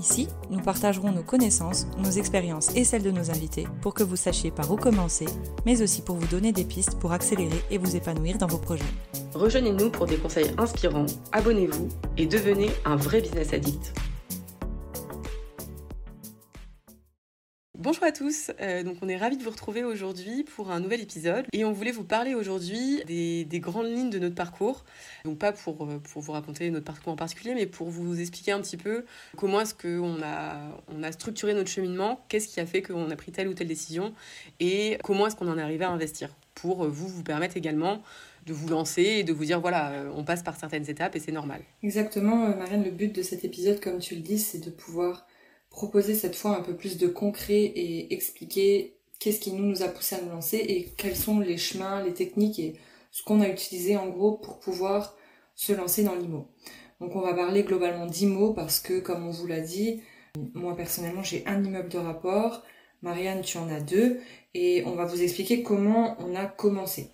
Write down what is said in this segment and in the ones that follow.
Ici, nous partagerons nos connaissances, nos expériences et celles de nos invités pour que vous sachiez par où commencer, mais aussi pour vous donner des pistes pour accélérer et vous épanouir dans vos projets. Rejoignez-nous pour des conseils inspirants, abonnez-vous et devenez un vrai business addict. Bonjour à tous, euh, donc on est ravis de vous retrouver aujourd'hui pour un nouvel épisode et on voulait vous parler aujourd'hui des, grandes lignes de notre parcours. Donc pas pour, euh, pour vous raconter notre parcours en particulier, mais pour vous expliquer un petit peu comment est-ce qu'on a, on a structuré notre cheminement, qu'est-ce qui a fait qu'on a pris telle ou telle décision et comment est-ce qu'on en est arrivé à investir pour euh, vous vous permettre également de vous lancer et de vous dire voilà, on passe par certaines étapes et c'est normal. Exactement, Marianne, le but de cet épisode, comme tu le dis, c'est de pouvoir proposer cette fois un peu plus de concret et expliquer qu'est-ce qui nous, nous a poussé à nous lancer et quels sont les chemins, les techniques et ce qu'on a utilisé en gros pour pouvoir se lancer dans l'IMO. Donc on va parler globalement d'IMO parce que comme on vous l'a dit, moi personnellement j'ai un immeuble de rapport, Marianne tu en as deux et on va vous expliquer comment on a commencé.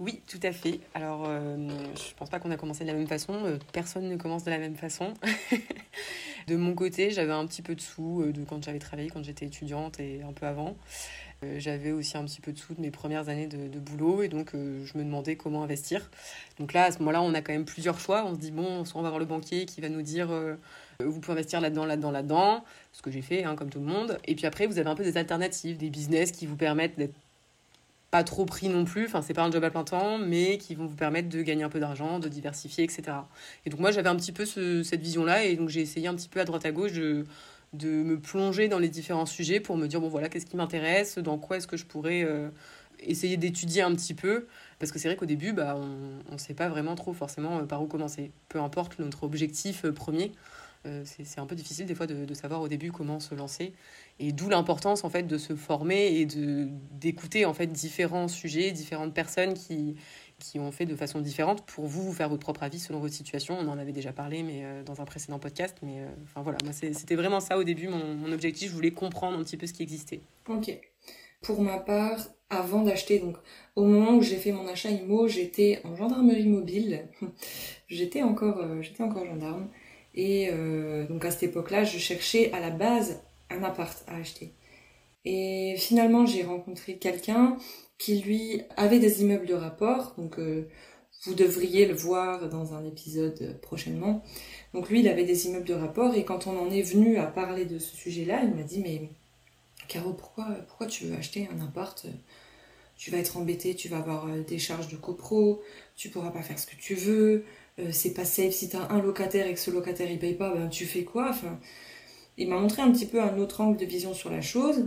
Oui, tout à fait. Alors, euh, je pense pas qu'on a commencé de la même façon. Euh, personne ne commence de la même façon. de mon côté, j'avais un petit peu de sous euh, de quand j'avais travaillé, quand j'étais étudiante et un peu avant. j'avais aussi un petit peu de sous de mes premières années de, boulot et donc je me demandais comment investir. Donc là, à ce moment-là, on a quand même plusieurs choix. On se dit, bon, soit on va voir le banquier qui va nous dire vous pouvez investir là-dedans, là-dedans, là-dedans, ce que j'ai fait, hein, comme tout le monde. Et puis après, vous avez un peu des alternatives, des business qui vous permettent d'être pas trop pris non plus, enfin c'est pas un job à plein temps, mais qui vont vous permettre de gagner un peu d'argent, de diversifier, etc. Et donc moi j'avais un petit peu cette vision-là, et donc j'ai essayé un petit peu à droite à gauche de, de me plonger dans les différents sujets pour me dire, bon voilà, qu'est-ce qui m'intéresse, dans quoi est-ce que je pourrais euh, essayer d'étudier un petit peu, parce que c'est vrai qu'au début, bah, on ne sait pas vraiment trop forcément euh, par où commencer, peu importe notre objectif euh, premier. c'est un peu difficile des fois de, de, savoir au début comment se lancer. Et d'où l'importance en fait de se former et de d'écouter en fait différents sujets, différentes personnes qui qui ont fait de façon différente pour vous, vous faire votre propre avis selon votre situation. On en avait déjà parlé mais euh, dans un précédent podcast. Mais euh, enfin voilà, c'était vraiment ça au début mon, mon objectif. Je voulais comprendre un petit peu ce qui existait. Ok. Pour ma part, avant d'acheter, donc au moment où j'ai fait mon achat IMO, j'étais en gendarmerie mobile. j'étais encore, euh, j'étais encore gendarme. Et donc à cette époque-là, je cherchais à la base un appart à acheter. Et finalement, j'ai rencontré quelqu'un qui, lui, avait des immeubles de rapport. Donc, euh, vous devriez le voir dans un épisode prochainement. Donc, lui, il avait des immeubles de rapport. Et quand on en est venu à parler de ce sujet-là, il m'a dit, mais Caro, pourquoi, pourquoi tu veux acheter un appart? Tu vas être embêté, tu vas avoir euh, des charges de copro, tu pourras pas faire ce que tu veux. Euh, c'est pas safe si tu as un locataire et que ce locataire il paye pas, ben tu fais quoi? Il m'a montré un petit peu un autre angle de vision sur la chose.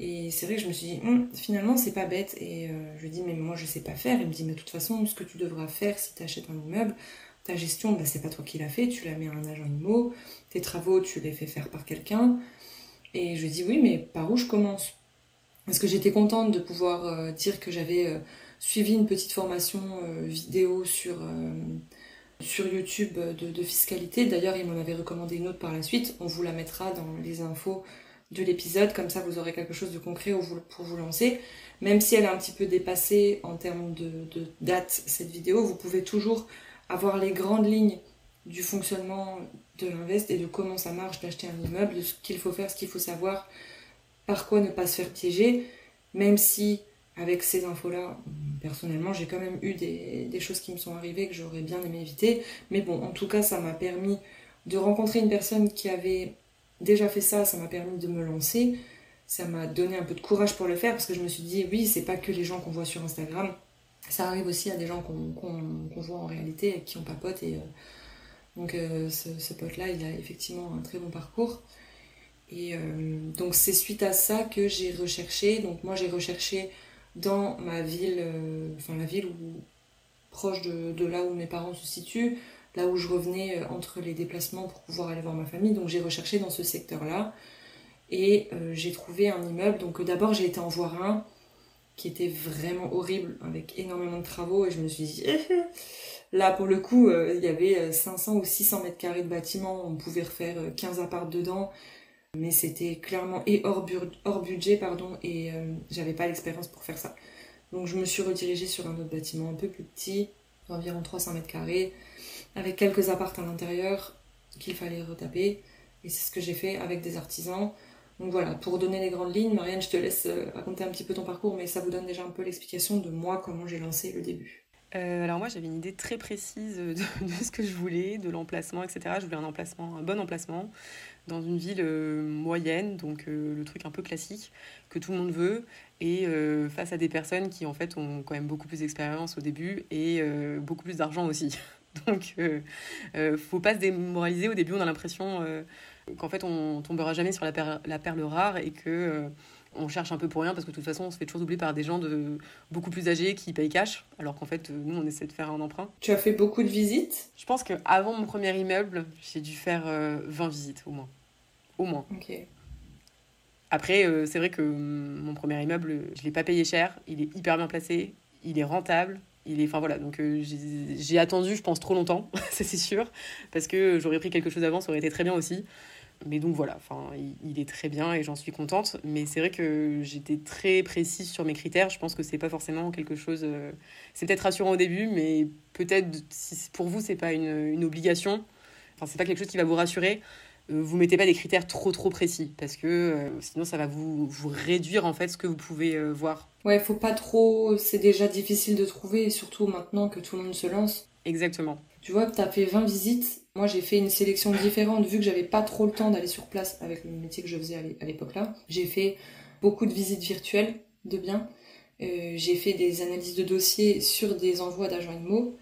Et c'est vrai que je me suis dit, hum, finalement, c'est pas bête. Et euh, je lui dis, mais moi, je sais pas faire. Il me dit, mais de toute façon, ce que tu devras faire si tu achètes un immeuble, ta gestion, bah, c'est pas toi qui l'as fait, tu la mets à un agent IMO. Tes travaux, tu les fais faire par quelqu'un. Et je lui dis, oui, mais par où je commence? Parce que j'étais contente de pouvoir euh, dire que j'avais euh, suivi une petite formation vidéo sur sur YouTube de, fiscalité. D'ailleurs, il m'en avait recommandé une autre par la suite. On vous la mettra dans les infos de l'épisode, comme ça vous aurez quelque chose de concret pour vous lancer. Même si elle est un petit peu dépassée en termes de, date, cette vidéo, vous pouvez toujours avoir les grandes lignes du fonctionnement de l'invest et de comment ça marche d'acheter un immeuble, de ce qu'il faut faire, ce qu'il faut savoir, par quoi ne pas se faire piéger, même si avec ces infos-là, personnellement, j'ai quand même eu des, choses qui me sont arrivées que j'aurais bien aimé éviter. Mais bon, en tout cas, ça m'a permis de rencontrer une personne qui avait déjà fait ça, ça m'a permis de me lancer. Ça m'a donné un peu de courage pour le faire parce que je me suis dit, oui, c'est pas que les gens qu'on voit sur Instagram. Ça arrive aussi à des gens qu'on voit en réalité et qui ont papote. Et, donc, euh, ce, pote-là, il a effectivement un très bon parcours. Et euh, donc, c'est suite à ça que j'ai recherché. Donc, moi, j'ai recherché dans ma ville, euh, enfin la ville où, proche de, là où mes parents se situent, là où je revenais euh, entre les déplacements pour pouvoir aller voir ma famille. Donc j'ai recherché dans ce secteur-là. Et euh, j'ai trouvé un immeuble. Donc d'abord j'ai été en voir un qui était vraiment horrible avec énormément de travaux. Et je me suis dit Là, pour le coup, il y avait 500 ou 600 mètres carrés de bâtiment, on pouvait refaire 15 apparts dedans, mais c'était clairement hors, budget, pardon, et j'avais pas l'expérience pour faire ça. Donc je me suis redirigée sur un autre bâtiment un peu plus petit, d'environ 300 mètres carrés, avec quelques apparts à l'intérieur qu'il fallait retaper, et c'est ce que j'ai fait avec des artisans. Donc voilà, pour donner les grandes lignes, Marianne, je te laisse euh, raconter un petit peu ton parcours, mais ça vous donne déjà un peu l'explication de moi, comment j'ai lancé le début. Euh, alors moi j'avais une idée très précise de, ce que je voulais, de l'emplacement, etc. Je voulais un emplacement, un bon emplacement dans une ville euh, moyenne, donc le truc un peu classique que tout le monde veut, et face à des personnes qui en fait ont quand même beaucoup plus d'expérience au début et beaucoup plus d'argent aussi. Donc, euh, faut pas se démoraliser. Au début, on a l'impression qu'en fait on tombera jamais sur la, perle, la perle rare et que euh, on cherche un peu pour rien parce que de toute façon on se fait toujours doubler par des gens de beaucoup plus âgés qui payent cash alors qu'en fait nous on essaie de faire un emprunt. Tu as fait beaucoup de visites? Je pense qu'avant mon premier immeuble j'ai dû faire 20 euh, visites au moins. Au moins. Ok. Après euh, c'est vrai que mon premier immeuble je l'ai pas payé cher, il est hyper bien placé, il est rentable, il est enfin voilà donc j'ai attendu je pense trop longtemps ça c'est sûr parce que j'aurais pris quelque chose avant ça aurait été très bien aussi mais donc voilà, enfin, il, est très bien et j'en suis contente. Mais c'est vrai que j'étais très précise sur mes critères. Je pense que c'est pas forcément quelque chose. Euh, c'est peut-être rassurant au début, mais peut-être si pour vous c'est pas une, une, obligation. Enfin, c'est pas quelque chose qui va vous rassurer. Euh, vous mettez pas des critères trop trop précis parce que euh, sinon ça va vous, vous réduire en fait ce que vous pouvez voir. Ouais, faut pas trop. C'est déjà difficile de trouver, surtout maintenant que tout le monde se lance. Exactement. Tu vois, tu as fait 20 visites. Moi, j'ai fait une sélection différente vu que j'avais pas trop le temps d'aller sur place avec le métier que je faisais à l'époque là. J'ai fait beaucoup de visites virtuelles de biens. Euh, j'ai fait des analyses de dossiers sur des envois d'agents IMO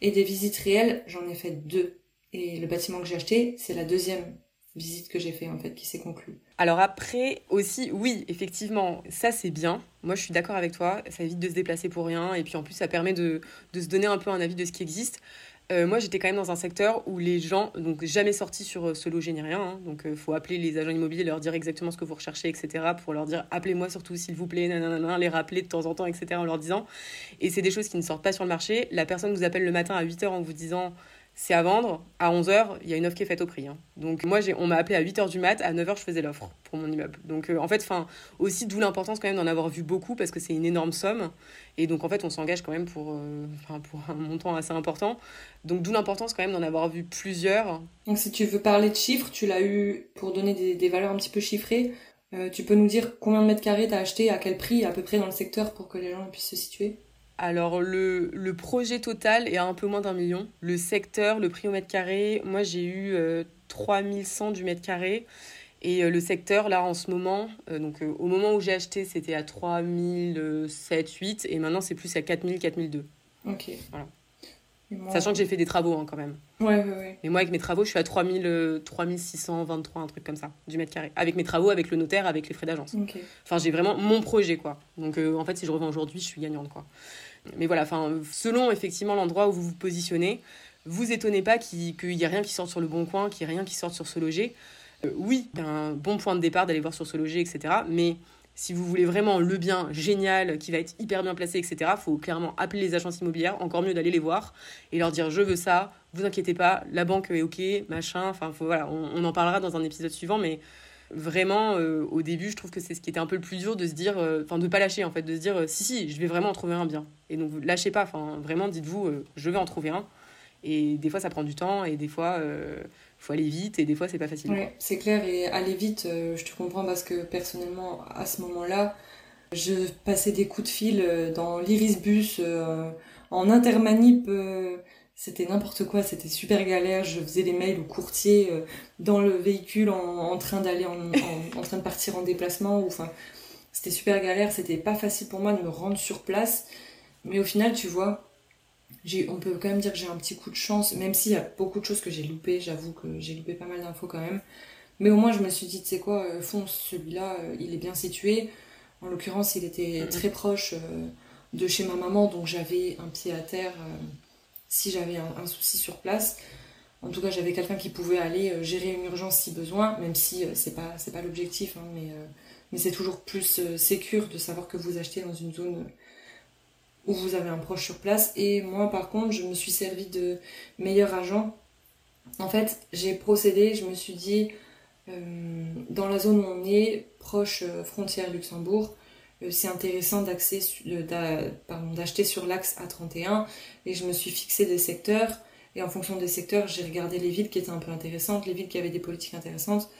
et des visites réelles, j'en ai fait deux. Et le bâtiment que j'ai acheté, c'est la deuxième visite que j'ai fait en fait qui s'est conclue. Alors après aussi oui effectivement ça c'est bien moi je suis d'accord avec toi ça évite de se déplacer pour rien et puis en plus ça permet de, de se donner un peu un avis de ce qui existe euh, moi, j'étais quand même dans un secteur où les gens, donc jamais sortis sur euh, se loger ni rien, hein. donc il euh, faut appeler les agents immobiliers, leur dire exactement ce que vous recherchez, etc., pour leur dire appelez-moi surtout s'il vous plaît, nanana, les rappeler de temps en temps, etc., en leur disant. Et c'est des choses qui ne sortent pas sur le marché. La personne vous appelle le matin à 8h en vous disant c'est à vendre. À 11h, il y a une offre qui est faite au prix. Hein. Donc moi, on m'a appelé à 8h du mat, à 9h, je faisais l'offre pour mon immeuble. Donc en fait, fin, aussi d'où l'importance quand même d'en avoir vu beaucoup parce que c'est une énorme somme. Et donc en fait, on s'engage quand même pour, pour un montant assez important. Donc d'où l'importance quand même d'en avoir vu plusieurs. Donc si tu veux parler de chiffres, tu l'as eu pour donner des, valeurs un petit peu chiffrées. Euh, tu peux nous dire combien de mètres carrés t'as acheté, à quel prix à peu près dans le secteur pour que les gens puissent se situer? Alors le, le, projet total est à un peu moins d'un million. Le secteur, le prix au mètre carré, moi j'ai eu 3100 euh, du mètre carré. Et euh, le secteur, là, en ce moment, donc au moment où j'ai acheté, c'était à 3007, 8, et maintenant c'est plus à 4000, 4002. Ok. Voilà. Sachant que j'ai fait des travaux hein, quand même. Ouais, ouais, ouais. Mais moi, avec mes travaux, je suis à 3000, 3623, euh, un truc comme ça, du mètre carré. Avec mes travaux, avec le notaire, avec les frais d'agence. Enfin, j'ai vraiment mon projet, quoi. Donc, euh, en fait, si je revends aujourd'hui, je suis gagnante, quoi. Mais voilà, enfin, selon effectivement l'endroit où vous vous positionnez, vous étonnez pas qu'il n'y ait rien qui sorte sur le bon coin, qu'il n'y ait rien qui sorte sur ce loger. Euh, oui, c'est un bon point de départ d'aller voir sur ce loger, etc. Mais si vous voulez vraiment le bien génial, qui va être hyper bien placé, etc., faut clairement appeler les agences immobilières, encore mieux d'aller les voir et leur dire je veux ça, vous inquiétez pas, la banque est ok, machin, enfin voilà, on, en parlera dans un épisode suivant, mais vraiment euh, au début je trouve que c'est ce qui était un peu le plus dur de se dire, euh, enfin de pas lâcher en fait, de se dire euh, si si, je vais vraiment en trouver un bien. Et donc lâchez pas, enfin vraiment dites-vous je vais en trouver un. Et des fois ça prend du temps et des fois faut aller vite et des fois c'est pas facile. Oui, c'est clair et aller vite, je te comprends parce que personnellement à ce moment-là, je passais des coups de fil dans l'Irisbus, euh, en intermanip, c'était n'importe quoi, c'était super galère. Je faisais des mails au courtier dans le véhicule en, train d'aller en, en, train de partir en déplacement. Enfin, c'était super galère, c'était pas facile pour moi de me rendre sur place. Mais au final, tu vois, on peut quand même dire que j'ai un petit coup de chance, même s'il y a beaucoup de choses que j'ai loupées, j'avoue que j'ai loupé pas mal d'infos quand même. Mais au moins, je me suis dit, tu sais quoi, euh, fonce, celui-là, euh, il est bien situé. En l'occurrence, il était très proche euh, de chez ma maman, donc j'avais un pied à terre si j'avais un, souci sur place. En tout cas, j'avais quelqu'un qui pouvait aller gérer une urgence si besoin, même si c'est pas, pas l'objectif, hein, mais, mais c'est toujours plus sécure de savoir que vous achetez dans une zone où vous avez un proche sur place. Et moi, par contre, je me suis servi de meilleur agent. En fait, j'ai procédé, je me suis dit, euh, dans la zone où on est, proche euh, frontière Luxembourg, euh, c'est intéressant d'acheter sur l'axe A31 et je me suis fixé des secteurs et en fonction des secteurs j'ai regardé les villes qui étaient un peu intéressantes, les villes qui avaient des politiques intéressantes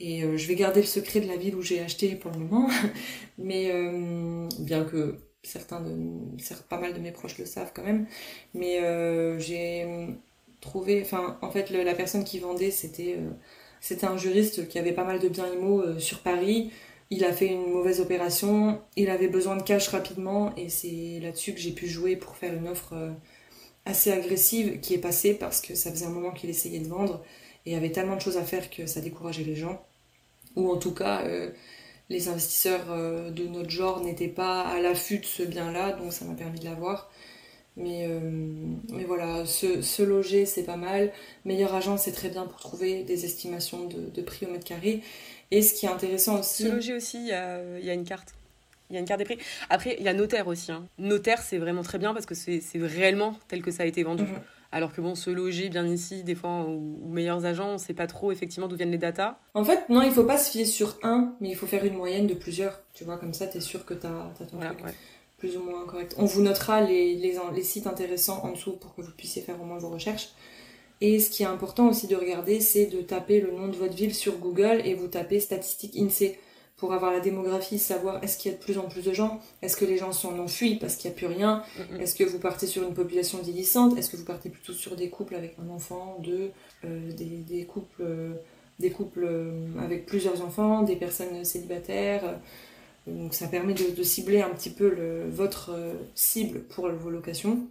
et je vais garder le secret de la ville où j'ai acheté pour le moment mais bien que certains de pas mal de mes proches le savent quand même mais j'ai trouvé enfin en fait la personne qui vendait c'était c'était un juriste qui avait pas mal de biens immo euh, sur Paris. Il a fait une mauvaise opération, il avait besoin de cash rapidement et c'est là-dessus que j'ai pu jouer pour faire une offre euh, assez agressive qui est passée parce que ça faisait un moment qu'il essayait de vendre et il avait tellement de choses à faire que ça décourageait les gens. Ou en tout cas, euh, les investisseurs de notre genre n'étaient pas à l'affût de ce bien-là, donc ça m'a permis de l'avoir. Mais, euh, mais voilà, se, loger, c'est pas mal. Meilleur agent, c'est très bien pour trouver des estimations de, prix au mètre carré. Et ce qui est intéressant aussi. Se loger aussi, il y a, y a, une carte. Il y a une carte des prix. Après, il y a notaire aussi. Hein. Notaire, c'est vraiment très bien parce que c'est réellement tel que ça a été vendu. Mhm. Alors que bon, se loger bien ici, des fois, ou, meilleurs agents, on sait pas trop effectivement d'où viennent les datas. En fait, non, il faut pas se fier sur un, mais il faut faire une moyenne de plusieurs. Tu vois, comme ça, tu es sûr que tu as, ton voilà, truc plus ou moins correct. On vous notera les, les, les, sites intéressants en dessous pour que vous puissiez faire au moins vos recherches. Et ce qui est important aussi de regarder, c'est de taper le nom de votre ville sur Google et vous tapez statistiques INSEE pour avoir la démographie, savoir est-ce qu'il y a de plus en plus de gens, est-ce que les gens sont enfuis parce qu'il n'y a plus rien, est-ce que vous partez sur une population vieillissante, est-ce que vous partez plutôt sur des couples avec un enfant, deux, euh, des, des, couples, euh, des couples euh, avec plusieurs enfants, des personnes célibataires, donc ça permet de, cibler un petit peu votre cible pour vos locations.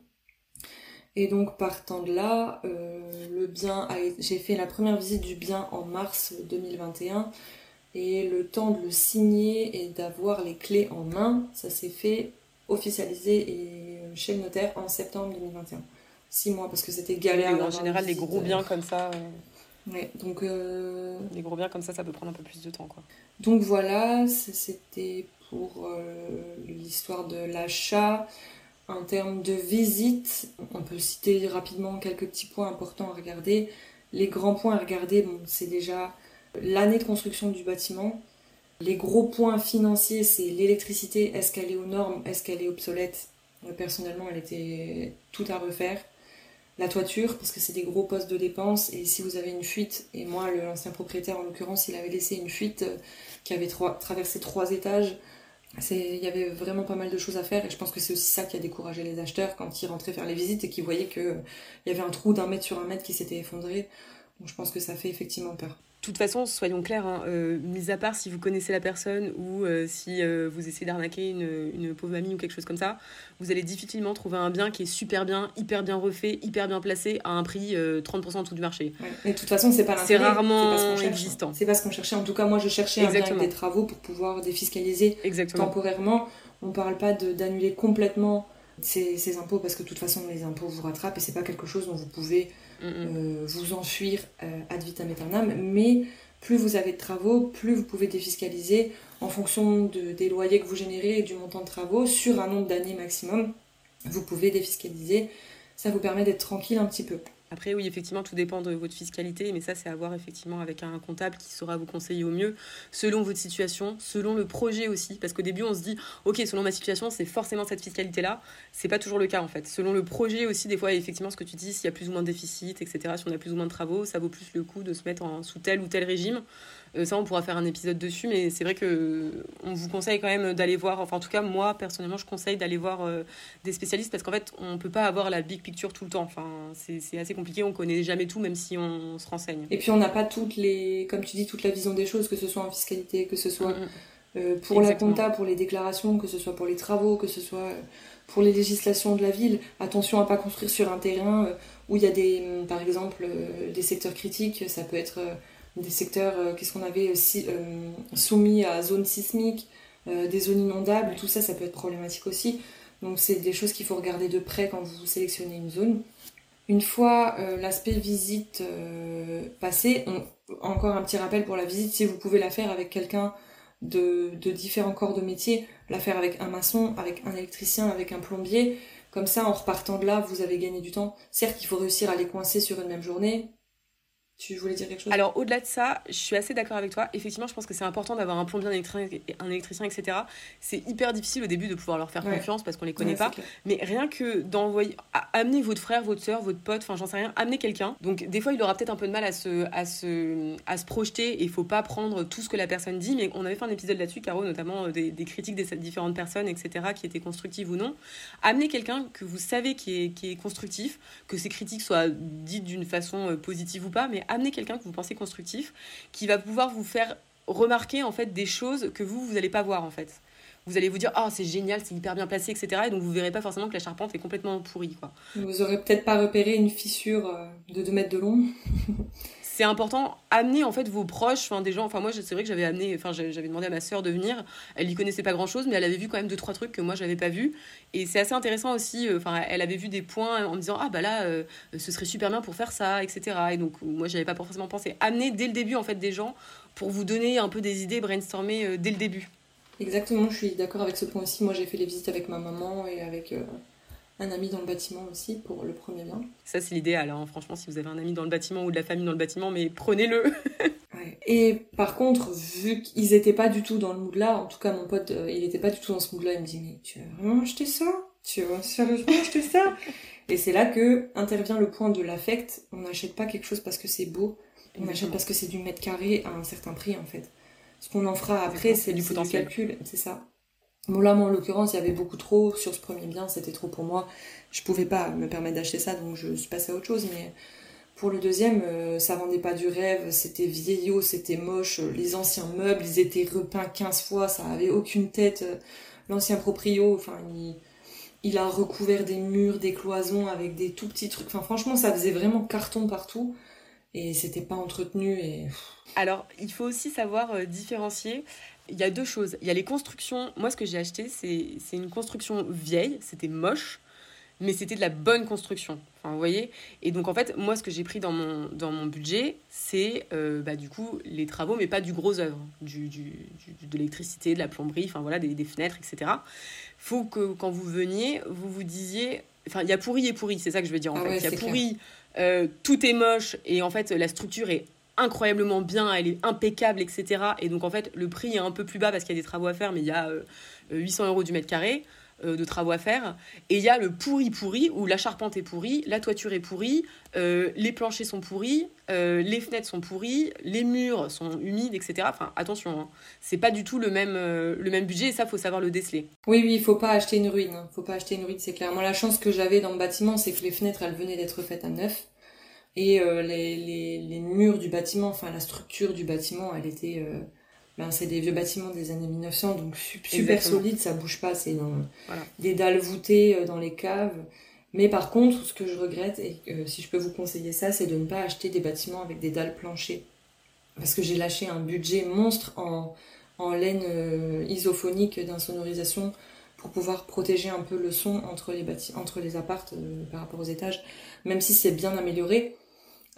Et donc partant de là, euh, le bien j'ai fait la première visite du bien en mars 2021 et le temps de le signer et d'avoir les clés en main, ça s'est fait officialiser et chez le notaire en septembre 2021. Six mois parce que c'était galère. en général, les gros biens comme ça. Ouais, donc. Euh, les gros biens comme ça, ça peut prendre un peu plus de temps, quoi. Donc voilà, c'était pour euh, l'histoire de l'achat. En termes de visite, on peut citer rapidement quelques petits points importants à regarder. Les grands points à regarder, bon, c'est déjà l'année de construction du bâtiment. Les gros points financiers, c'est l'électricité. Est-ce qu'elle est aux normes? Est-ce qu'elle est obsolète? Personnellement, elle était tout à refaire la toiture parce que c'est des gros postes de dépenses et si vous avez une fuite et moi l'ancien propriétaire en l'occurrence il avait laissé une fuite euh, qui avait traversé trois étages il y avait vraiment pas mal de choses à faire et je pense que c'est aussi ça qui a découragé les acheteurs quand ils rentraient faire les visites et qu'ils voyaient qu'il y avait un trou d'un mètre sur un mètre qui s'était effondré. Donc je pense que ça fait effectivement peur toute façon, soyons clairs, hein, euh, mis à part si vous connaissez la personne ou euh, si euh, vous essayez d'arnaquer une, une, pauvre mamie ou quelque chose comme ça, vous allez difficilement trouver un bien qui est super bien, hyper bien refait, hyper bien placé à un prix 30% en dessous du marché. Et de toute façon, c'est pas C'est rarement existant. C'est pas ce qu'on cherchait. En tout cas, moi, je cherchais un bien avec des travaux pour pouvoir défiscaliser temporairement. On parle pas d'annuler complètement ces, ces, impôts parce que de toute façon, les impôts vous rattrapent et c'est pas quelque chose dont vous pouvez euh, vous enfuir euh, ad vitam aeternam, mais plus vous avez de travaux, plus vous pouvez défiscaliser en fonction de, des loyers que vous générez et du montant de travaux sur un nombre d'années maximum. Vous pouvez défiscaliser. Ça vous permet d'être tranquille un petit peu. Après, oui, effectivement, tout dépend de votre fiscalité, mais ça, c'est à voir effectivement avec un comptable qui saura vous conseiller au mieux, selon votre situation, selon le projet aussi. Parce qu'au début, on se dit, OK, selon ma situation, c'est forcément cette fiscalité-là. C'est pas toujours le cas, en fait. Selon le projet aussi, des fois, effectivement, ce que tu dis, s'il y a plus ou moins de déficit, etc., si on a plus ou moins de travaux, ça vaut plus le coup de se mettre sous tel ou tel régime. Euh, ça, on pourra faire un épisode dessus, mais c'est vrai que on vous conseille quand même d'aller voir. Enfin, en tout cas, moi personnellement, je conseille d'aller voir euh, des spécialistes parce qu'en fait, on peut pas avoir la big picture tout le temps. Enfin, c'est assez compliqué. On connaît jamais tout, même si on, se renseigne. Et puis, on n'a pas toutes les, comme tu dis, toute la vision des choses, que ce soit en fiscalité, que ce soit mm, mm. Euh, pour la compta, pour les déclarations, que ce soit pour les travaux, que ce soit pour les législations de la ville. Attention à pas construire sur un terrain où il y a des, par exemple, des secteurs critiques. Ça peut être des secteurs, euh, qu'est-ce qu'on avait aussi euh, soumis à zone sismique, euh, des zones inondables, tout ça, ça peut être problématique aussi. Donc c'est des choses qu'il faut regarder de près quand vous sélectionnez une zone. Une fois l'aspect visite passé, encore un petit rappel pour la visite, si vous pouvez la faire avec quelqu'un de, de différents corps de métier, la faire avec un maçon, avec un électricien, avec un plombier. Comme ça, en repartant de là, vous avez gagné du temps. Certes, il faut réussir à les coincer sur une même journée, tu voulais dire quelque chose? Alors, au-delà de ça, je suis assez d'accord avec toi. Effectivement, je pense que c'est important d'avoir un plombier, un électricien, un électricien etc. C'est hyper difficile au début de pouvoir leur faire confiance parce qu'on les connaît pas. Mais rien que d'envoyer, amener votre frère, votre soeur, votre pote, enfin, j'en sais rien, amener quelqu'un. Donc, des fois, il aura peut-être un peu de mal à se, à se, à se projeter et il faut pas prendre tout ce que la personne dit. Mais on avait fait un épisode là-dessus, Caro, notamment euh, des, des, critiques des différentes personnes, etc., qui étaient constructives ou non. Amener quelqu'un que vous savez qui est, qui est constructif, que ces critiques soient dites d'une façon euh, positive ou pas, mais amener quelqu'un que vous pensez constructif, qui va pouvoir vous faire remarquer en fait des choses que vous, vous n'allez pas voir en fait. Vous allez vous dire, oh c'est génial, c'est hyper bien placé, etc. Et donc vous verrez pas forcément que la charpente est complètement pourrie. Quoi. Vous aurez peut-être pas repéré une fissure euh, de 2 mètres de long. c'est important amener en fait vos proches enfin des gens enfin moi c'est vrai que j'avais amené enfin j'avais demandé à ma sœur de venir. Elle y connaissait pas grand chose mais elle avait vu quand même deux trois trucs que moi j'avais pas vu et c'est assez intéressant aussi euh, enfin elle avait vu des points en me disant ah bah là euh, ce serait super bien pour faire ça etc et donc moi j'avais pas forcément pensé. Amener dès le début en fait des gens pour vous donner un peu des idées brainstormer euh, dès le début. Exactement je suis d'accord avec ce point aussi. Moi j'ai fait les visites avec ma maman et avec un ami dans le bâtiment aussi pour le premier bien. Ça, c'est l'idéal. Hein. Franchement, si vous avez un ami dans le bâtiment ou de la famille dans le bâtiment, mais prenez-le. Et par contre, vu qu'ils étaient pas du tout dans le mood là, en tout cas, mon pote, euh, il était pas du tout dans ce mood là, il me dit, mais tu vas vraiment acheter ça? Tu vas sérieusement acheter ça? Et c'est là que intervient le point de l'affect. On n'achète pas quelque chose parce que c'est beau, on achète parce que c'est du mètre carré à un certain prix en fait. Ce qu'on en fera après, c'est du potentiel. calcul, c'est ça. Bon là, moi, en l'occurrence, il y avait beaucoup trop sur ce premier bien, c'était trop pour moi. Je pouvais pas me permettre d'acheter ça, donc je suis passée à autre chose. Mais pour le deuxième, euh, ça vendait pas du rêve, c'était vieillot, c'était moche. Les anciens meubles, ils étaient repeints 15 fois, ça avait aucune tête. L'ancien proprio, enfin, il, a recouvert des murs, des cloisons avec des tout petits trucs. Enfin, franchement, ça faisait vraiment carton partout et c'était pas entretenu et alors il faut aussi savoir euh, différencier il y a deux choses. Il y a les constructions. Moi, ce que j'ai acheté, c'est une construction vieille. C'était moche, mais c'était de la bonne construction. Enfin, vous voyez Et donc, en fait, moi, ce que j'ai pris dans mon, dans mon budget, c'est euh, bah, du coup les travaux, mais pas du gros œuvre. Du, du, de l'électricité, de la plomberie, enfin voilà, des, des fenêtres, etc. faut que quand vous veniez, vous vous disiez. Enfin, il y a pourri et pourri, c'est ça que je veux dire en ah fait. il y a pourri, euh, tout est moche, et en fait, la structure est incroyablement bien, elle est impeccable, etc. Et donc en fait, le prix est un peu plus bas parce qu'il y a des travaux à faire, mais il y a 800 euh, euros du mètre carré euh, de travaux à faire. Et il y a le pourri pourri, où la charpente est pourrie, la toiture est pourrie, euh, les planchers sont pourris, les fenêtres sont pourries, les murs sont humides, etc. Enfin, attention, hein. c'est pas du tout le même, budget, et ça, faut savoir le déceler. Oui, oui, il faut pas acheter une ruine. Hein. Faut pas acheter une ruine, c'est clair. Moi, la chance que j'avais dans le bâtiment, c'est que les fenêtres, elles venaient d'être faites à neuf. Et euh, les, les, les, murs du bâtiment, enfin la structure du bâtiment, elle était... Euh, ben, c'est des vieux bâtiments des années 1900, donc super solide, ça bouge pas, c'est des dalles voûtées euh, dans les caves. Mais par contre, ce que je regrette, et si je peux vous conseiller ça, c'est de ne pas acheter des bâtiments avec des dalles planchées. Parce que j'ai lâché un budget monstre en, en laine isophonique d'insonorisation pour pouvoir protéger un peu le son entre les, entre les appartes par rapport aux étages. Même si c'est bien amélioré,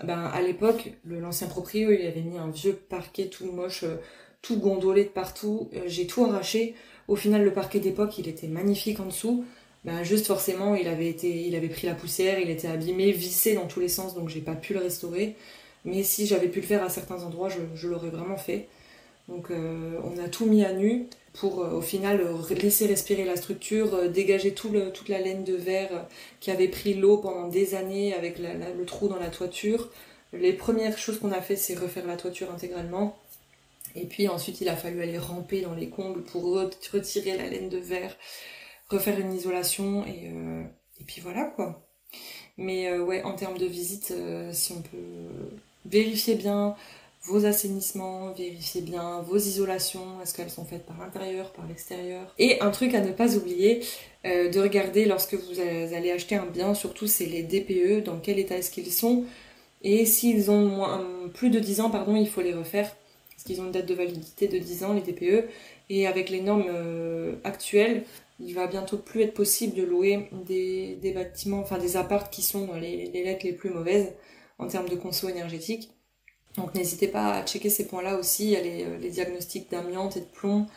ben, à l'époque, l'ancien proprio, il avait mis un vieux parquet tout moche, euh, tout gondolé de partout. Euh, j'ai tout arraché. Au final, le parquet d'époque, il était magnifique en dessous. Ben, juste forcément, il avait pris la poussière, il était abîmé, vissé dans tous les sens, donc j'ai pas pu le restaurer. Mais si j'avais pu le faire à certains endroits, je, l'aurais vraiment fait. Donc euh, on a tout mis à nu pour au final laisser respirer la structure, dégager tout le, toute la laine de verre qui avait pris l'eau pendant des années avec le trou dans la toiture. Les premières choses qu'on a fait, c'est refaire la toiture intégralement. Et puis ensuite, il a fallu aller ramper dans les combles pour retirer la laine de verre, refaire une isolation et, euh, puis voilà quoi. Mais euh, ouais, en termes de visite, euh, si on peut vérifier bien vos assainissements, vérifiez bien vos isolations, est-ce qu'elles sont faites par l'intérieur, par l'extérieur. Et un truc à ne pas oublier, euh, de regarder lorsque vous allez acheter un bien, surtout c'est les DPE, dans quel état est-ce qu'ils sont. Et s'ils ont plus de 10 ans, pardon, il faut les refaire, parce qu'ils ont une date de validité de 10 ans, les DPE. Et avec les normes euh, actuelles, il va bientôt plus être possible de louer des, bâtiments, enfin des appartes qui sont dans les, les lettres les plus mauvaises en termes de conso énergétique. Donc n'hésitez pas à checker ces points-là aussi. A les, diagnostics d'amiante et de plomb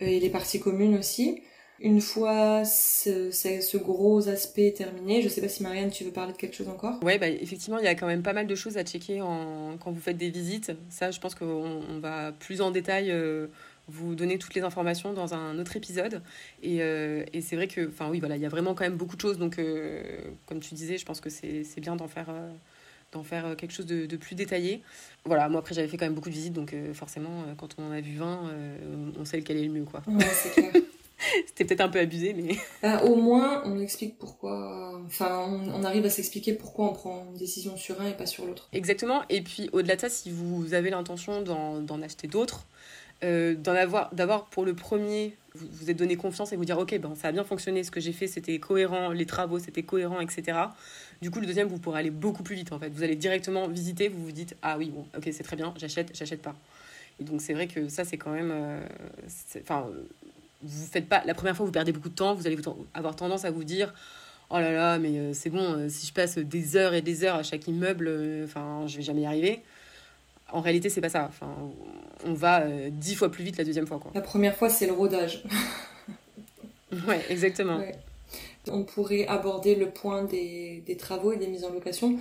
et les parties communes aussi. Une fois ce, gros aspect terminé, je sais pas si Marianne, tu veux parler de quelque chose encore? Ouais, bah, effectivement, il y a quand même pas mal de choses à checker quand vous faites des visites. Ça, je pense qu'on va plus en détail euh, vous donner toutes les informations dans un autre épisode. Et, euh, c'est vrai que, enfin oui, voilà, il y a vraiment quand même beaucoup de choses. Donc, euh, comme tu disais, je pense que c'est bien d'en faire, d'en faire quelque chose de, de, plus détaillé. Voilà, moi après j'avais fait quand même beaucoup de visites, donc forcément, quand on en a vu 20, on sait lequel est le mieux, quoi. Ouais, c'est clair. C'était peut-être un peu abusé, mais. Bah, au moins, on explique pourquoi. Enfin, on, arrive à s'expliquer pourquoi on prend une décision sur un et pas sur l'autre. Exactement. Et puis, au-delà de ça, si vous avez l'intention d'en acheter d'autres, euh, d'en avoir, d'avoir pour le premier, vous vous êtes donné confiance et vous dire, ok, ben, ça a bien fonctionné, ce que j'ai fait, c'était cohérent, les travaux, c'était cohérent, etc. Du coup, le deuxième, vous pourrez aller beaucoup plus vite, en fait. Vous allez directement visiter, vous vous dites, ah oui, bon, ok, c'est très bien, j'achète, j'achète pas. Et donc, c'est vrai que ça, c'est quand même. Euh, enfin, vous faites pas la première fois vous perdez beaucoup de temps vous allez avoir tendance à vous dire oh là là mais euh, c'est bon euh, si je passe des heures et des heures à chaque immeuble enfin je vais jamais y arriver en réalité c'est pas ça. Enfin on va dix fois plus vite la deuxième fois quoi. La première fois c'est le rodage. Ouais exactement. On pourrait aborder le point des, des travaux et des mises en location.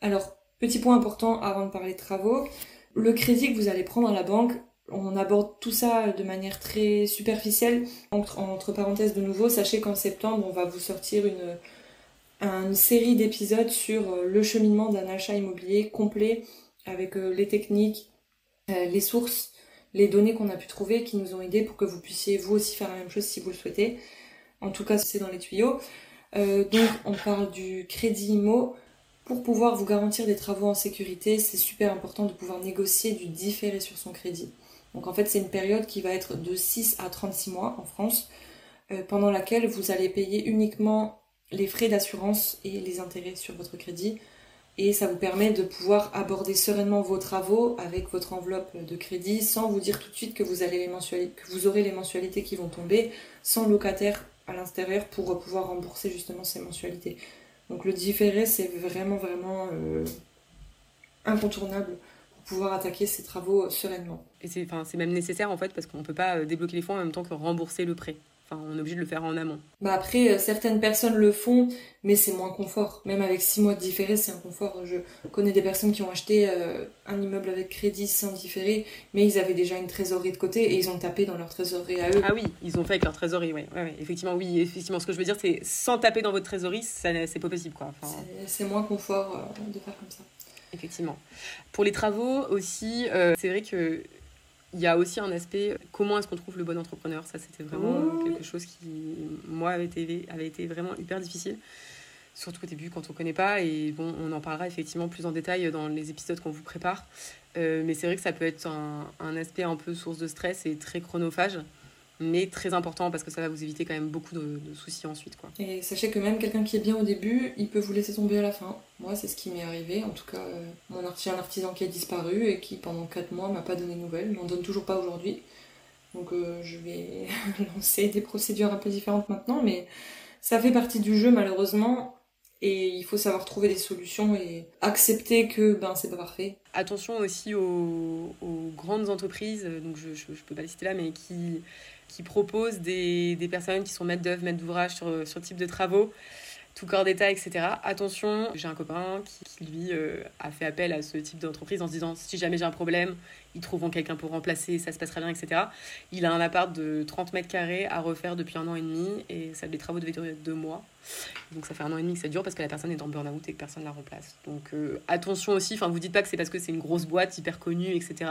Alors petit point important avant de parler de travaux. Le crédit que vous allez prendre à la banque on aborde tout ça de manière très superficielle. Entre, entre parenthèses de nouveau, sachez qu'en septembre, on va vous sortir une, une série d'épisodes sur euh, le cheminement d'un achat immobilier complet avec euh, les techniques, euh, les sources, les données qu'on a pu trouver qui nous ont aidés pour que vous puissiez vous aussi faire la même chose si vous le souhaitez. En tout cas, c'est dans les tuyaux. donc, on parle du crédit IMO. Pour pouvoir vous garantir des travaux en sécurité, c'est super important de pouvoir négocier du différé sur son crédit. Donc en fait, c'est une période qui va être de 6 à 36 mois en France, euh, pendant laquelle vous allez payer uniquement les frais d'assurance et les intérêts sur votre crédit. Et ça vous permet de pouvoir aborder sereinement vos travaux avec votre enveloppe de crédit sans vous dire tout de suite que vous, aurez les mensualités qui vont tomber, sans locataire à l'intérieur pour pouvoir rembourser justement ces mensualités. Donc le différé, c'est vraiment, vraiment euh, incontournable pouvoir attaquer ces travaux sereinement. Et c'est, c'est même nécessaire en fait parce qu'on ne peut pas euh, débloquer les fonds en même temps que rembourser le prêt. Enfin, on est obligé de le faire en amont. Bah après, euh, certaines personnes le font, mais c'est moins confort. Même avec six mois de différé, c'est un confort. Je connais des personnes qui ont acheté un immeuble avec crédit sans différé, mais ils avaient déjà une trésorerie de côté et ils ont tapé dans leur trésorerie à eux. Ah oui, ils ont fait avec leur trésorerie, oui. Ouais, ouais, effectivement, oui, effectivement. Ce que je veux dire, c'est sans taper dans votre trésorerie, c'est pas possible, quoi. Enfin... C'est moins confort de faire comme ça. Effectivement. Pour les travaux aussi, euh, c'est vrai que il y a aussi un aspect comment est-ce qu'on trouve le bon entrepreneur? Ça, c'était vraiment quelque chose qui, moi, avait été, avait été vraiment hyper difficile. Surtout au début, quand on ne connaît pas. Et bon, on en parlera effectivement plus en détail dans les épisodes qu'on vous prépare. Euh, mais c'est vrai que ça peut être un, un, aspect un peu source de stress et très chronophage mais très important parce que ça va vous éviter quand même beaucoup de, soucis ensuite. Quoi. Et sachez que même quelqu'un qui est bien au début, il peut vous laisser tomber à la fin. Moi, c'est ce qui m'est arrivé. En tout cas, euh, mon artisan, un artisan qui a disparu et qui pendant 4 mois m'a pas donné de nouvelles, m'en donne toujours pas aujourd'hui. Donc euh, je vais lancer des procédures un peu différentes maintenant, mais ça fait partie du jeu malheureusement. Et il faut savoir trouver des solutions et accepter que ben c'est pas parfait. Attention aussi aux, grandes entreprises, donc je, je, je peux pas les citer là, mais qui qui propose des, des personnes qui sont maîtres d'œuvre, maîtres d'ouvrage sur, sur type de travaux, tout corps d'état, etc. Attention, j'ai un copain qui, lui, euh, a fait appel à ce type d'entreprise en se disant si jamais j'ai un problème, ils trouveront quelqu'un pour remplacer, ça se passera bien, etc. Il a un appart de 30 mètres carrés à refaire depuis un an et demi et ça, les travaux devaient durer deux mois. Donc ça fait un an et demi que ça dure parce que la personne est en burn-out et que personne ne la remplace. Donc euh, attention aussi, enfin vous dites pas que c'est parce que c'est une grosse boîte hyper connue, etc.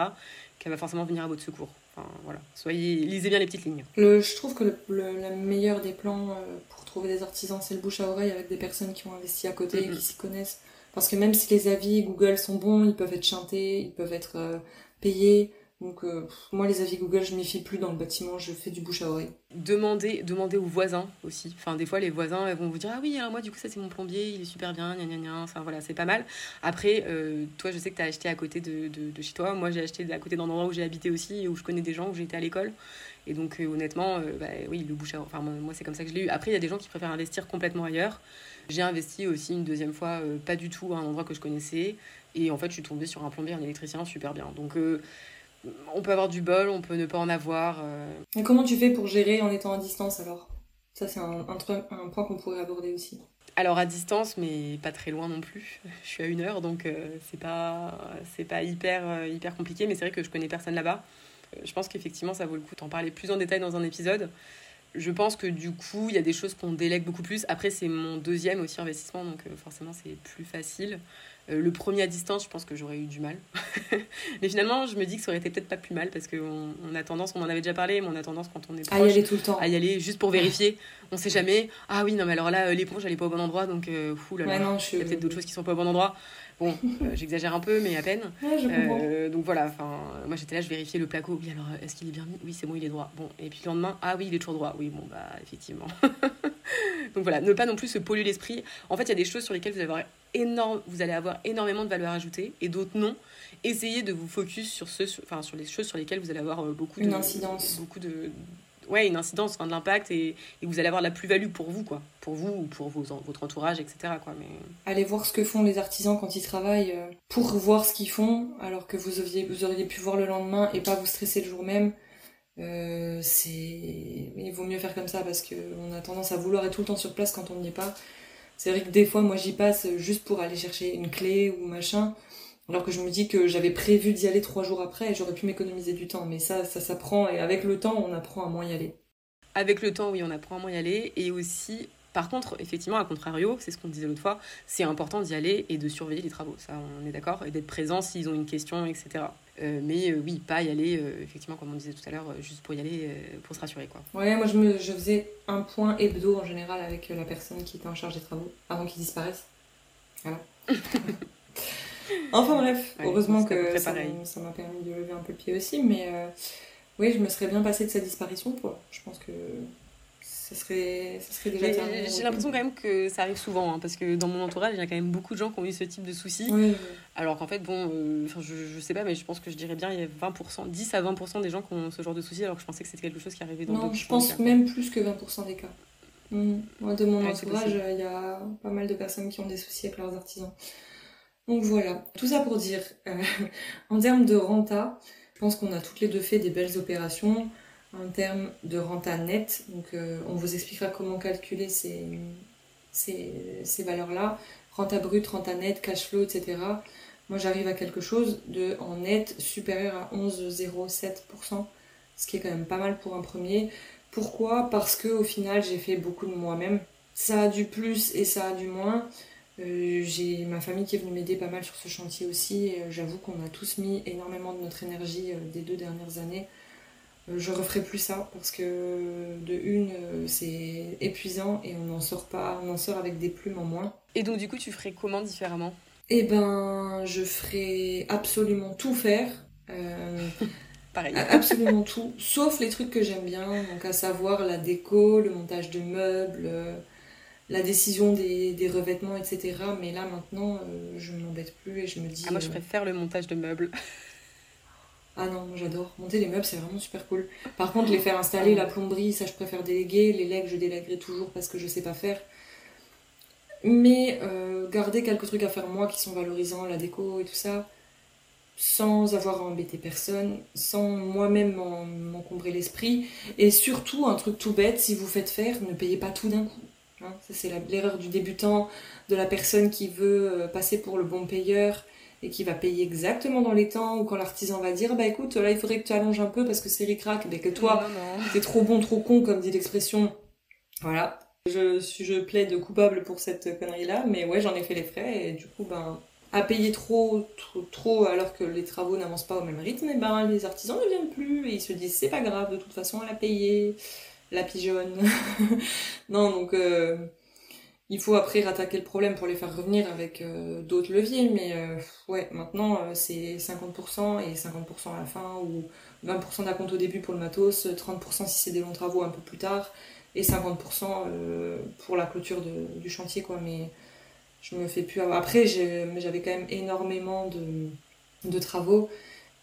qu'elle va forcément venir à votre secours. Enfin, voilà, soyez, lisez bien les petites lignes. Le, je trouve que le, meilleur des plans euh, pour trouver des artisans, c'est le bouche à oreille avec des personnes qui ont investi à côté et qui s'y connaissent. Parce que même si les avis Google sont bons, ils peuvent être chantés, ils peuvent être euh, payés. Donc euh, moi les avis Google je m'y fie plus dans le bâtiment, je fais du bouche à oreille. Demandez, demandez aux voisins aussi. Enfin des fois les voisins vont vous dire ah oui moi du coup ça c'est mon plombier, il est super bien, gna gna gna. Enfin voilà c'est pas mal. Après euh, toi je sais que tu as acheté à côté de, de, chez toi, moi j'ai acheté à côté d'un endroit où j'ai habité aussi où je connais des gens, où été à l'école. Et donc euh, honnêtement bah, oui le bouche à oreille, enfin moi, c'est comme ça que je l'ai eu. Après il y a des gens qui préfèrent investir complètement ailleurs. J'ai investi aussi une deuxième fois pas du tout à un endroit que je connaissais Et en fait, je suis tombée sur un plombier, un électricien super bien. Donc, on peut avoir du bol, on peut ne pas en avoir. Et comment tu fais pour gérer en étant à distance alors? Ça, c'est un, un point qu'on pourrait aborder aussi. Alors à distance, mais pas très loin non plus. Je suis à une heure, donc euh, c'est pas c'est pas hyper euh, hyper compliqué. Mais c'est vrai que je connais personne là-bas. Euh, je pense qu'effectivement, ça vaut le coup d'en parler plus en détail dans un épisode. Je pense que du coup, il y a des choses qu'on délègue beaucoup plus. Après, c'est mon deuxième aussi investissement, donc forcément, c'est plus facile. Euh, le premier à distance, je pense que j'aurais eu du mal. mais finalement, je me dis que ça aurait été peut-être pas plus mal parce qu'on on a tendance, on en avait déjà parlé, mais on a tendance quand on est proche à y aller tout le temps. À y aller juste pour vérifier. on sait jamais. Ah oui, non, mais alors là, euh, l'éponge, elle est pas au bon endroit, donc euh, fou là, là. il y a peut-être d'autres choses qui sont pas au bon endroit. Bon, j'exagère un peu, mais à peine. donc voilà, enfin, moi j'étais là, je vérifiais le placo. Oui, alors est-ce qu'il est bien mis Oui, c'est bon, il est droit. Bon, et puis le lendemain, ah oui, il est toujours droit. Oui, bon, bah effectivement. donc voilà, ne pas non plus se polluer l'esprit. En fait, il y a des choses sur lesquelles vous avez énorme, vous allez avoir énormément de valeur ajoutée et d'autres non. Essayez de vous focus sur, ce, enfin, sur les choses sur lesquelles vous allez avoir euh, beaucoup une incidence. Beaucoup de, ouais, une incidence, enfin, de l'impact et, vous allez avoir de la plus-value pour vous, quoi. Pour vous ou pour votre entourage, etc. Quoi. Mais... Allez voir ce que font les artisans quand ils travaillent euh, pour voir ce qu'ils font, alors que vous auriez, vous auriez pu voir le lendemain et pas vous stresser le jour même. Euh, c'est il vaut mieux faire comme ça parce qu'on a tendance à vouloir être tout le temps sur place quand on n'y est pas c'est vrai que des fois, moi, j'y passe juste pour aller chercher une clé ou machin. Alors que je me dis que j'avais prévu d'y aller trois jours après et j'aurais pu m'économiser du temps. Mais ça, ça s'apprend et avec le temps, on apprend à moins y aller. Avec le temps, oui, on apprend à moins y aller. Et aussi, par contre, effectivement, à contrario, c'est ce qu'on disait l'autre fois, c'est important d'y aller et de surveiller les travaux. Ça, on est d'accord. Et d'être présent s'ils ont une question, etc. Euh, mais euh, oui, pas y aller, euh, effectivement, comme on disait tout à l'heure, juste pour y aller, pour se rassurer. Quoi. Ouais, moi je, me, je faisais un point hebdo en général avec la personne qui était en charge des travaux avant qu'ils disparaissent. Voilà. enfin bref, heureusement que ça m'a permis de lever un peu le pied aussi, mais oui, je me serais bien passé de sa disparition. Quoi. Je pense que ça serait, ça serait déjà J'ai l'impression quand même que ça arrive souvent, hein, parce que dans mon entourage, il y a quand même beaucoup de gens qui ont eu ce type de soucis. Alors qu'en fait, bon, euh, je, je sais pas, mais je pense que je dirais bien, il y a 20%, 10 à 20% des gens qui ont ce genre de soucis, alors que je pensais que c'était quelque chose qui arrivait dans Non, je pense même plus que 20% des cas. Mmh. Moi, de mon entourage, il y a pas mal de personnes qui ont des soucis avec leurs artisans. Donc voilà, tout ça pour dire, euh, en termes de renta, je pense qu'on a toutes les deux fait des belles opérations en termes de renta net. Donc, euh, on vous expliquera comment calculer ces, valeurs-là. Renta brute, renta net, cash flow, etc. Moi, j'arrive à quelque chose de en net supérieur à 11,07%, ce qui est quand même pas mal pour un premier. Pourquoi? Parce que au final, j'ai fait beaucoup de moi-même. Ça a du plus et ça a du moins. Euh, j'ai ma famille qui est venue m'aider pas mal sur ce chantier aussi. Euh, j'avoue qu'on a tous mis énormément de notre énergie des deux dernières années. Je referai plus ça parce que de une c'est épuisant et on n'en sort pas on en sort avec des plumes en moins. Et donc du coup tu ferais comment différemment? Eh ben je ferais absolument tout faire euh, pareil. absolument tout sauf les trucs que j'aime bien. Donc à savoir la déco le montage de meubles euh, la décision des, des, revêtements, etc. Mais là, maintenant, euh, je ne m'embête plus et je me dis... Ah, moi, je préfère le montage de meubles. Ah non, moi j'adore. Monter les meubles, c'est vraiment super cool. Par contre, les faire installer, la plomberie, ça je préfère déléguer. Les legs, je délèguerai toujours parce que je sais pas faire. Mais euh, garder quelques trucs à faire moi qui sont valorisants, la déco et tout ça, sans avoir à embêter personne, sans moi-même m'encombrer l'esprit. Et surtout, un truc tout bête, si vous faites faire, ne payez pas tout d'un coup. Hein. ça, c'est l'erreur du débutant, de la personne qui veut euh, passer pour le bon payeur et qui va payer exactement dans les temps ou quand l'artisan va dire bah écoute là il faudrait que tu allonges un peu parce que c'est ricrac mais que toi t'es trop bon trop con comme dit l'expression. Voilà. Je je plaide coupable pour cette connerie là mais ouais j'en ai fait les frais et du coup ben à payer trop, trop, trop alors que les travaux n'avancent pas au même rythme, et ben les artisans ne viennent plus et ils se disent c'est pas grave, de toute façon elle a payé, la pigeonne. non donc euh, il faut après rattaquer le problème pour les faire revenir avec euh, d'autres leviers, mais euh, ouais, maintenant c'est 50% et 50% à la fin, ou 20% d'acompte au début pour le matos, 30% si c'est des longs travaux un peu plus tard, et 50% pour la clôture du chantier, quoi. Mais je me fais plus avoir. Après, j'avais quand même énormément de, de travaux,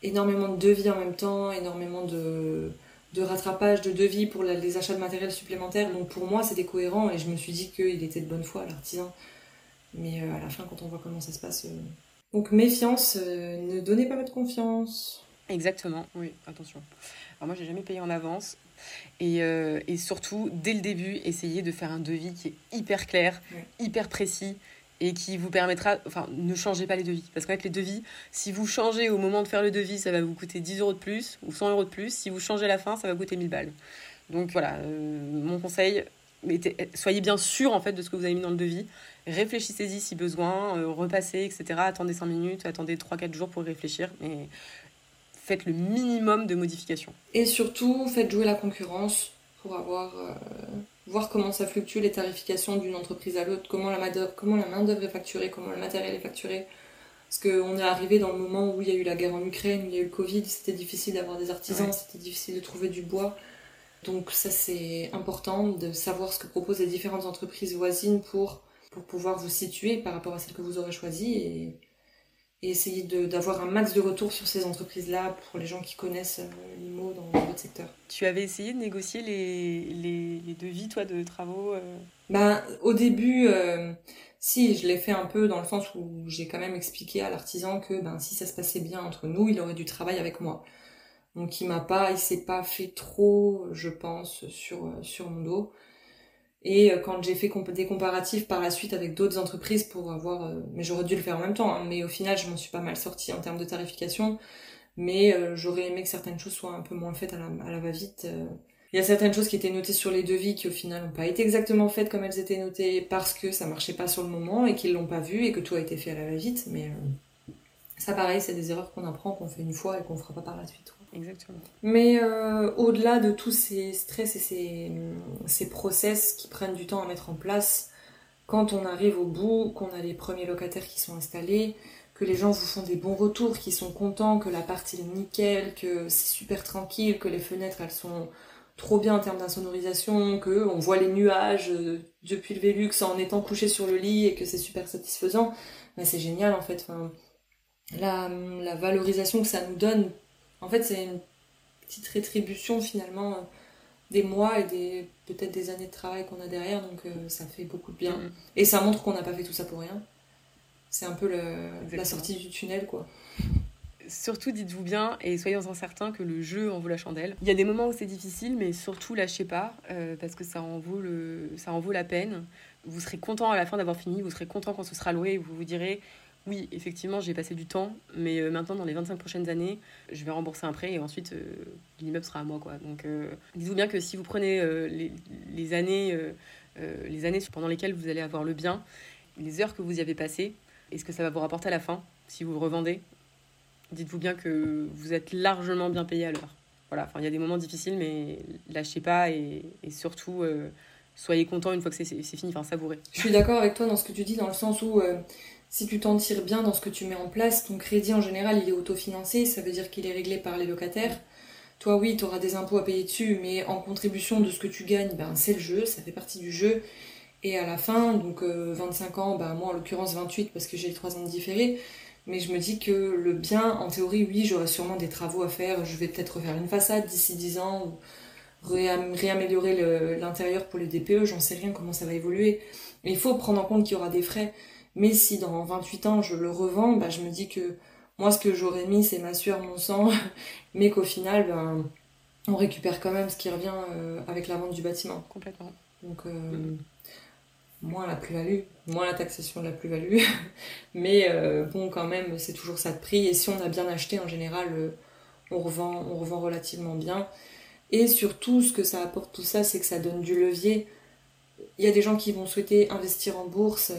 énormément de devis en même temps, énormément de de rattrapage de devis pour les achats de matériel supplémentaire. Donc pour moi, c'était cohérent et je me suis dit qu'il était de bonne foi, l'artisan. Mais euh, à la fin, quand on voit comment ça se passe, euh, Donc méfiance, ne donnez pas votre confiance. Exactement, oui, attention. Alors moi, j'ai jamais payé en avance. Et, et, surtout, dès le début, essayez de faire un devis qui est hyper clair, hyper précis et qui vous permettra, enfin, ne changez pas les devis. Parce qu'avec les devis, si vous changez au moment de faire le devis, ça va vous coûter 10 euros de plus ou 100 euros de plus. Si vous changez à la fin, ça va coûter 1000 balles. Donc voilà, euh, mon conseil, soyez bien sûr en fait de ce que vous avez mis dans le devis. Réfléchissez-y si besoin, euh, repassez, etc. Attendez 5 minutes, attendez 3-4 jours pour réfléchir. Mais faites le minimum de modifications. Et surtout, faites jouer la concurrence pour avoir euh, voir comment ça fluctue les tarifications d'une entreprise à l'autre, comment la main-d'œuvre est facturée, comment le matériel est facturé. Parce qu'on est arrivé dans le moment où il y a eu la guerre en Ukraine, où il y a eu le Covid, c'était difficile d'avoir des artisans, c'était difficile de trouver du bois. Donc ça c'est important de savoir ce que proposent les différentes entreprises voisines pour, pour pouvoir vous situer par rapport à celle que vous aurez choisie et, et essayer d'avoir un max de retour sur ces entreprises-là pour les gens qui connaissent euh, l'IMO dans, votre secteur. Tu avais essayé de négocier les, les, les devis, toi, de travaux euh ben, Au début, euh, si, je l'ai fait un peu dans le sens où j'ai quand même expliqué à l'artisan que ben, si ça se passait bien entre nous, il aurait du travail avec moi. Donc il m'a pas, il s'est pas fait trop, je pense, sur, sur mon dos. Et euh, quand j'ai fait des comparatifs par la suite avec d'autres entreprises pour avoir, euh, mais j'aurais dû le faire en même temps, hein, mais au final je m'en suis pas mal sortie en termes de tarification, mais euh, j'aurais aimé que certaines choses soient un peu moins faites à la, va-vite. Il y a certaines choses qui étaient notées sur les devis qui au final n'ont pas été exactement faites comme elles étaient notées parce que ça marchait pas sur le moment et qu'ils l'ont pas vu et que tout a été fait à la va-vite, mais ça pareil, c'est des erreurs qu'on apprend, qu'on fait une fois et qu'on fera pas par la suite. Exactement. Mais euh, au-delà de tous ces stress et ces, ces process qui prennent du temps à mettre en place, quand on arrive au bout, qu'on a les premiers locataires qui sont installés, que les gens vous font des bons retours, qui sont contents, que la partie est nickel, que c'est super tranquille, que les fenêtres elles sont trop bien en termes d'insonorisation, que on voit les nuages euh, depuis le Vélux en étant couché sur le lit et que c'est super satisfaisant, ben c'est génial en fait. La valorisation que ça nous donne en fait, c'est une petite rétribution finalement euh, des mois et des peut-être des années de travail qu'on a derrière, donc euh, ça fait beaucoup de bien. Mm. Et ça montre qu'on n'a pas fait tout ça pour rien. C'est un peu la sortie du tunnel, quoi. Surtout, dites-vous bien et soyez-en certains que le jeu en vaut la chandelle. Il y a des moments où c'est difficile, mais surtout lâchez pas euh, parce que ça en, vaut le, ça en vaut la peine. Vous serez content à la fin d'avoir fini, vous serez content quand ce sera loué et vous vous direz oui, effectivement, j'ai passé du temps, mais euh, maintenant, dans les 25 prochaines années, je vais rembourser un prêt et ensuite, euh, l'immeuble sera à moi. Quoi. Donc, euh, dites-vous bien que si vous prenez les, années, les années pendant lesquelles vous allez avoir le bien, les heures que vous y avez passées, et ce que ça va vous rapporter à la fin, si vous le revendez, dites-vous bien que vous êtes largement bien payé à l'heure. Voilà, enfin, il y a des moments difficiles, mais lâchez pas et, et surtout, soyez content une fois que c'est fini, enfin, savourez. Je suis d'accord avec toi dans ce que tu dis, dans le sens où si tu t'en tires bien dans ce que tu mets en place, ton crédit en général il est autofinancé, ça veut dire qu'il est réglé par les locataires. Toi oui, tu auras des impôts à payer dessus, mais en contribution de ce que tu gagnes, ben, c'est le jeu, ça fait partie du jeu. Et à la fin, donc 25 euh, ans, ben, moi en l'occurrence 28 parce que j'ai les 3 ans de différé, mais je me dis que le bien, en théorie, oui, j'aurai sûrement des travaux à faire, je vais peut-être refaire une façade d'ici 10 ans, ou réaméliorer l'intérieur pour les DPE, j'en sais rien comment ça va évoluer. Mais il faut prendre en compte qu'il y aura des frais. Mais si dans 28 ans je le revends, bah, je me dis que moi ce que j'aurais mis c'est ma sueur, mon sang, mais qu'au final ben, on récupère quand même ce qui revient euh, avec la vente du bâtiment. Complètement. Donc euh, moins la plus-value, moins la taxation de la plus-value, mais euh, bon quand même c'est toujours ça de prix et si on a bien acheté en général on revend, on revend relativement bien. Et surtout ce que ça apporte tout ça c'est que ça donne du levier. Il y a des gens qui vont souhaiter investir en bourse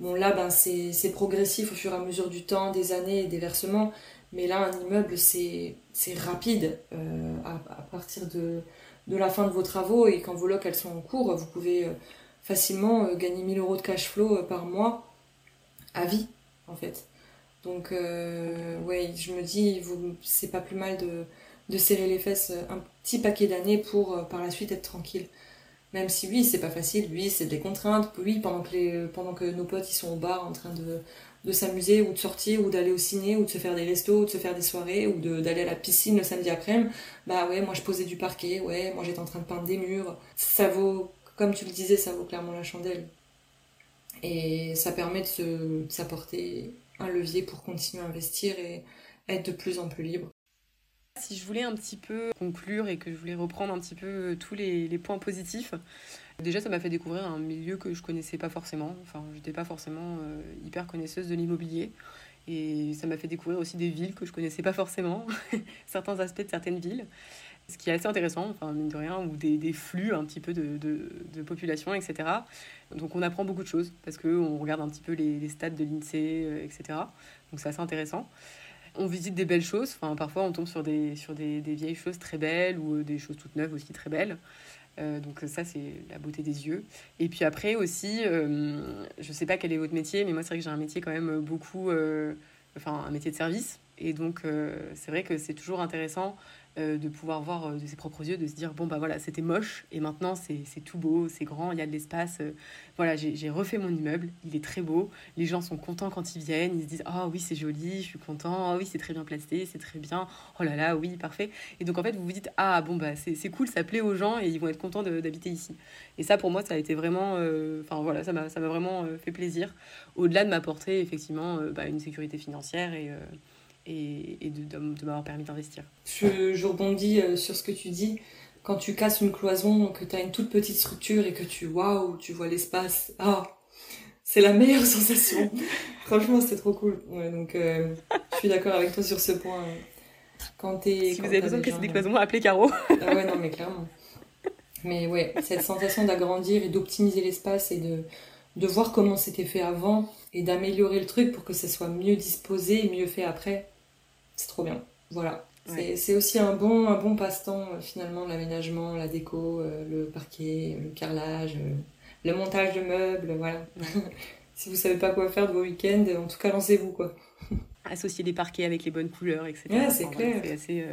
Bon, là, ben, c'est progressif au fur et à mesure du temps, des années et des versements. Mais là, un immeuble, c'est rapide euh, à, partir de, la fin de vos travaux. Et quand vos locs elles sont en cours, vous pouvez euh, facilement euh, gagner 1000 euros de cash flow par mois à vie, en fait. Donc, ouais, je me dis, c'est pas plus mal de serrer les fesses un petit paquet d'années pour par la suite être tranquille. Même si oui, c'est pas facile, oui, c'est des contraintes, oui, pendant que, les, pendant que nos potes ils sont au bar en train de, de s'amuser ou de sortir ou d'aller au ciné ou de se faire des restos ou de se faire des soirées ou d'aller à la piscine le samedi après-midi, bah ouais, moi je posais du parquet, ouais, moi j'étais en train de peindre des murs. Ça vaut, comme tu le disais, ça vaut clairement la chandelle. Et ça permet de s'apporter un levier pour continuer à investir et être de plus en plus libre. Si je voulais un petit peu conclure et que je voulais reprendre un petit peu tous les, points positifs, déjà ça m'a fait découvrir un milieu que je connaissais pas forcément. Enfin, j'étais pas forcément euh, hyper connaisseuse de l'immobilier. Et ça m'a fait découvrir aussi des villes que je connaissais pas forcément, certains aspects de certaines villes. Ce qui est assez intéressant, enfin, mine de rien, ou des, flux un petit peu de, population, etc. Donc on apprend beaucoup de choses parce qu'on regarde un petit peu les, les stats de l'INSEE, euh, etc. Donc c'est assez intéressant on visite des belles choses. Enfin, parfois, on tombe sur des, sur des, des vieilles choses très belles ou euh, des choses toutes neuves aussi très belles. Euh, donc ça, c'est la beauté des yeux. Et puis après aussi, euh, je sais pas quel est votre métier, mais moi, c'est vrai que j'ai un métier quand même beaucoup... enfin, un métier de service. Et donc, c'est vrai que c'est toujours intéressant de pouvoir voir euh, de ses propres yeux, de se dire bon bah voilà c'était moche et maintenant c'est tout beau, c'est grand, il y a de l'espace. Euh, voilà j'ai refait mon immeuble, il est très beau, les gens sont contents quand ils viennent, ils se disent ah oui c'est joli, je suis content, ah oui c'est très bien placé, c'est très bien, oh là là oui parfait. Et donc en fait vous vous dites ah bon bah c'est cool, ça plaît aux gens et ils vont être contents d'habiter ici. Et ça pour moi ça a été vraiment, enfin voilà ça m'a vraiment fait plaisir. Au-delà de m'apporter effectivement bah, une sécurité financière et et, de, de, m'avoir permis d'investir. Je, je, rebondis euh, sur ce que tu dis. Quand tu casses une cloison, que tu as une toute petite structure et que tu, waouh, tu vois l'espace, ah, c'est la meilleure sensation. Franchement, c'est trop cool. Ouais, donc, euh, je suis d'accord avec toi sur ce point. Quand es, si vous avez besoin de casser des cloisons, appelez Caro. ah ouais, non, mais clairement. Mais ouais, cette sensation d'agrandir et d'optimiser l'espace et de, de voir comment c'était fait avant et d'améliorer le truc pour que ça soit mieux disposé et mieux fait après, c'est trop bien. Voilà. C'est aussi un bon, un bon passe-temps, euh, finalement, l'aménagement, la déco, euh, le parquet, le carrelage, euh, le montage de meubles, voilà. si vous savez pas quoi faire de vos week-ends, en tout cas, lancez-vous, quoi. Associer les parquets avec les bonnes couleurs, etc. c'est clair. c'est assez,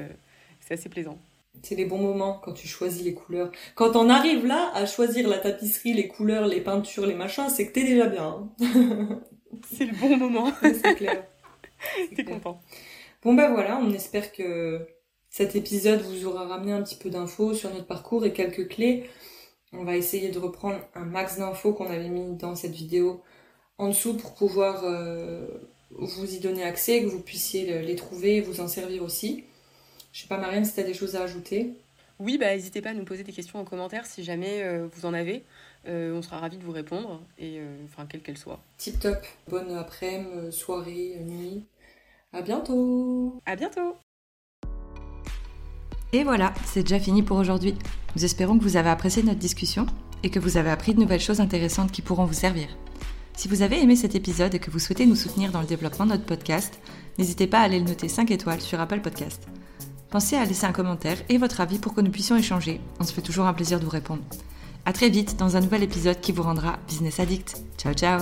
assez plaisant. C'est les bons moments quand tu choisis les couleurs. Quand on arrive là à choisir la tapisserie, les couleurs, les peintures, les machins, c'est que t'es déjà bien. Hein. c'est le bon moment. c'est clair. T'es content. Bon ben voilà, on espère que cet épisode vous aura ramené un petit peu d'infos sur notre parcours et quelques clés. On va essayer de reprendre un max d'infos qu'on avait mis dans cette vidéo en dessous pour pouvoir euh, vous y donner accès, que vous puissiez les trouver et vous en servir aussi. Je sais pas, Marianne, si tu as des choses à ajouter. Oui, bah, n'hésitez pas à nous poser des questions en commentaire si jamais euh, vous en avez. Euh, on sera ravis de vous répondre, et enfin, quelle qu'elle soit. Tip top. Bonne après-midi, soirée, nuit. À bientôt. À bientôt. Et voilà, c'est déjà fini pour aujourd'hui. Nous espérons que vous avez apprécié notre discussion et que vous avez appris de nouvelles choses intéressantes qui pourront vous servir. Si vous avez aimé cet épisode et que vous souhaitez nous soutenir dans le développement de notre podcast, n'hésitez pas à aller le noter 5 étoiles sur Apple Podcast. Pensez à laisser un commentaire et votre avis pour que nous puissions échanger. On se fait toujours un plaisir de vous répondre. A très vite dans un nouvel épisode qui vous rendra business addict. Ciao ciao